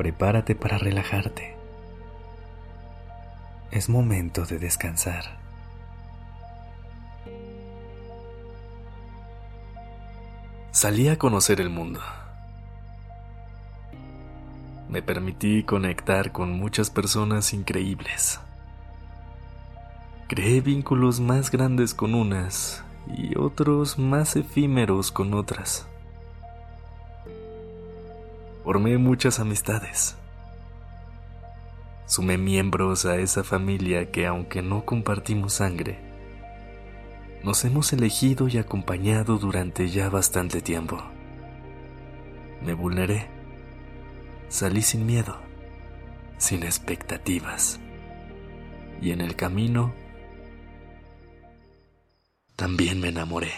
Prepárate para relajarte. Es momento de descansar. Salí a conocer el mundo. Me permití conectar con muchas personas increíbles. Creé vínculos más grandes con unas y otros más efímeros con otras. Formé muchas amistades. Sumé miembros a esa familia que aunque no compartimos sangre, nos hemos elegido y acompañado durante ya bastante tiempo. Me vulneré. Salí sin miedo, sin expectativas. Y en el camino también me enamoré.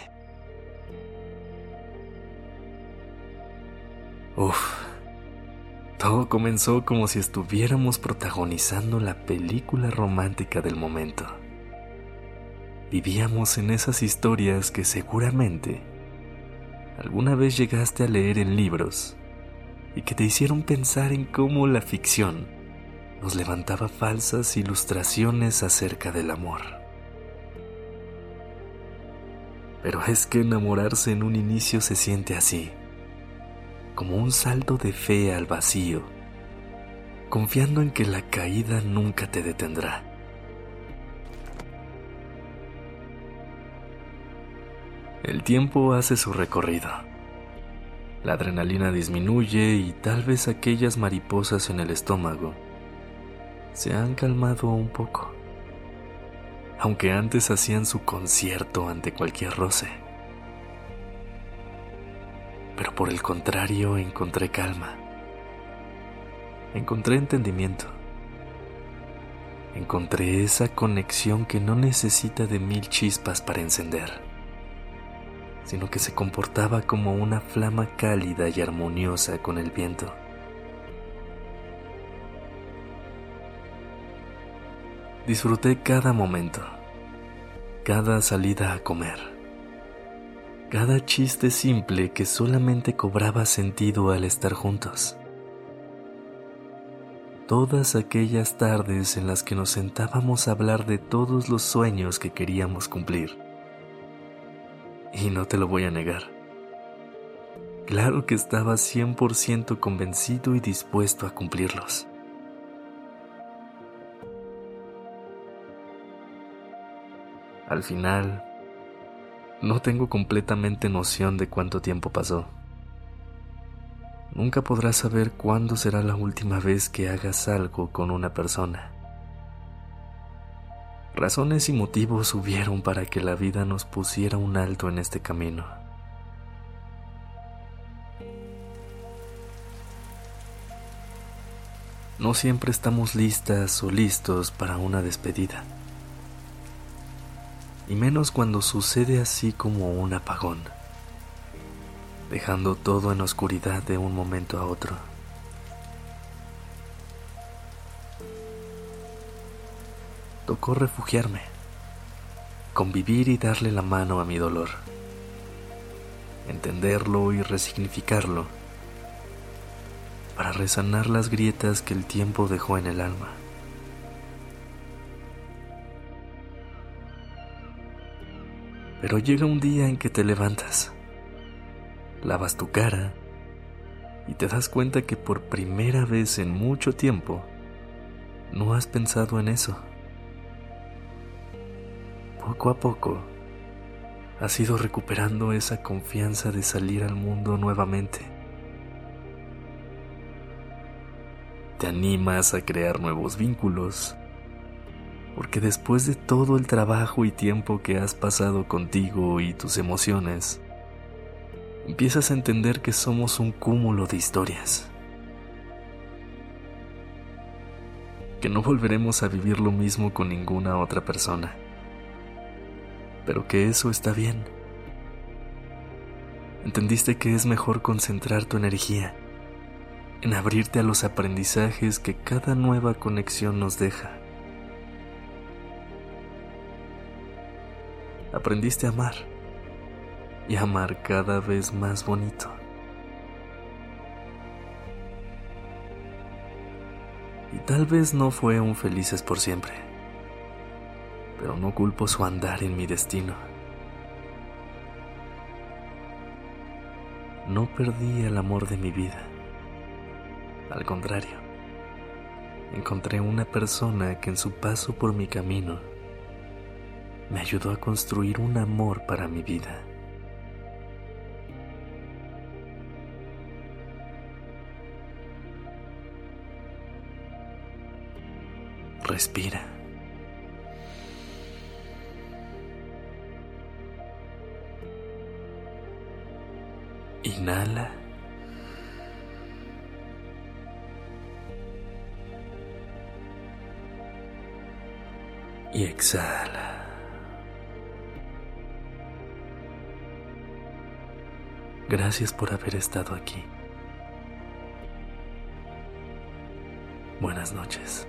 Uf, todo comenzó como si estuviéramos protagonizando la película romántica del momento. Vivíamos en esas historias que seguramente alguna vez llegaste a leer en libros y que te hicieron pensar en cómo la ficción nos levantaba falsas ilustraciones acerca del amor. Pero es que enamorarse en un inicio se siente así, como un salto de fe al vacío, confiando en que la caída nunca te detendrá. El tiempo hace su recorrido. La adrenalina disminuye y tal vez aquellas mariposas en el estómago se han calmado un poco aunque antes hacían su concierto ante cualquier roce. Pero por el contrario encontré calma, encontré entendimiento, encontré esa conexión que no necesita de mil chispas para encender, sino que se comportaba como una flama cálida y armoniosa con el viento. Disfruté cada momento, cada salida a comer, cada chiste simple que solamente cobraba sentido al estar juntos. Todas aquellas tardes en las que nos sentábamos a hablar de todos los sueños que queríamos cumplir. Y no te lo voy a negar. Claro que estaba 100% convencido y dispuesto a cumplirlos. Al final, no tengo completamente noción de cuánto tiempo pasó. Nunca podrás saber cuándo será la última vez que hagas algo con una persona. Razones y motivos hubieron para que la vida nos pusiera un alto en este camino. No siempre estamos listas o listos para una despedida y menos cuando sucede así como un apagón, dejando todo en oscuridad de un momento a otro. Tocó refugiarme, convivir y darle la mano a mi dolor, entenderlo y resignificarlo para resanar las grietas que el tiempo dejó en el alma. Pero llega un día en que te levantas, lavas tu cara y te das cuenta que por primera vez en mucho tiempo no has pensado en eso. Poco a poco has ido recuperando esa confianza de salir al mundo nuevamente. Te animas a crear nuevos vínculos, porque después de todo el trabajo y tiempo que has pasado contigo y tus emociones, empiezas a entender que somos un cúmulo de historias. que no volveremos a vivir lo mismo con ninguna otra persona, pero que eso está bien. Entendiste que es mejor concentrar tu energía en abrirte a los aprendizajes que cada nueva conexión nos deja. Aprendiste a amar y amar cada vez más bonito. Y tal vez no fue un felices por siempre, pero no culpo su andar en mi destino. No perdí el amor de mi vida. Al contrario, encontré una persona que en su paso por mi camino me ayudó a construir un amor para mi vida. Respira. Inhala. Y exhala. Gracias por haber estado aquí. Buenas noches.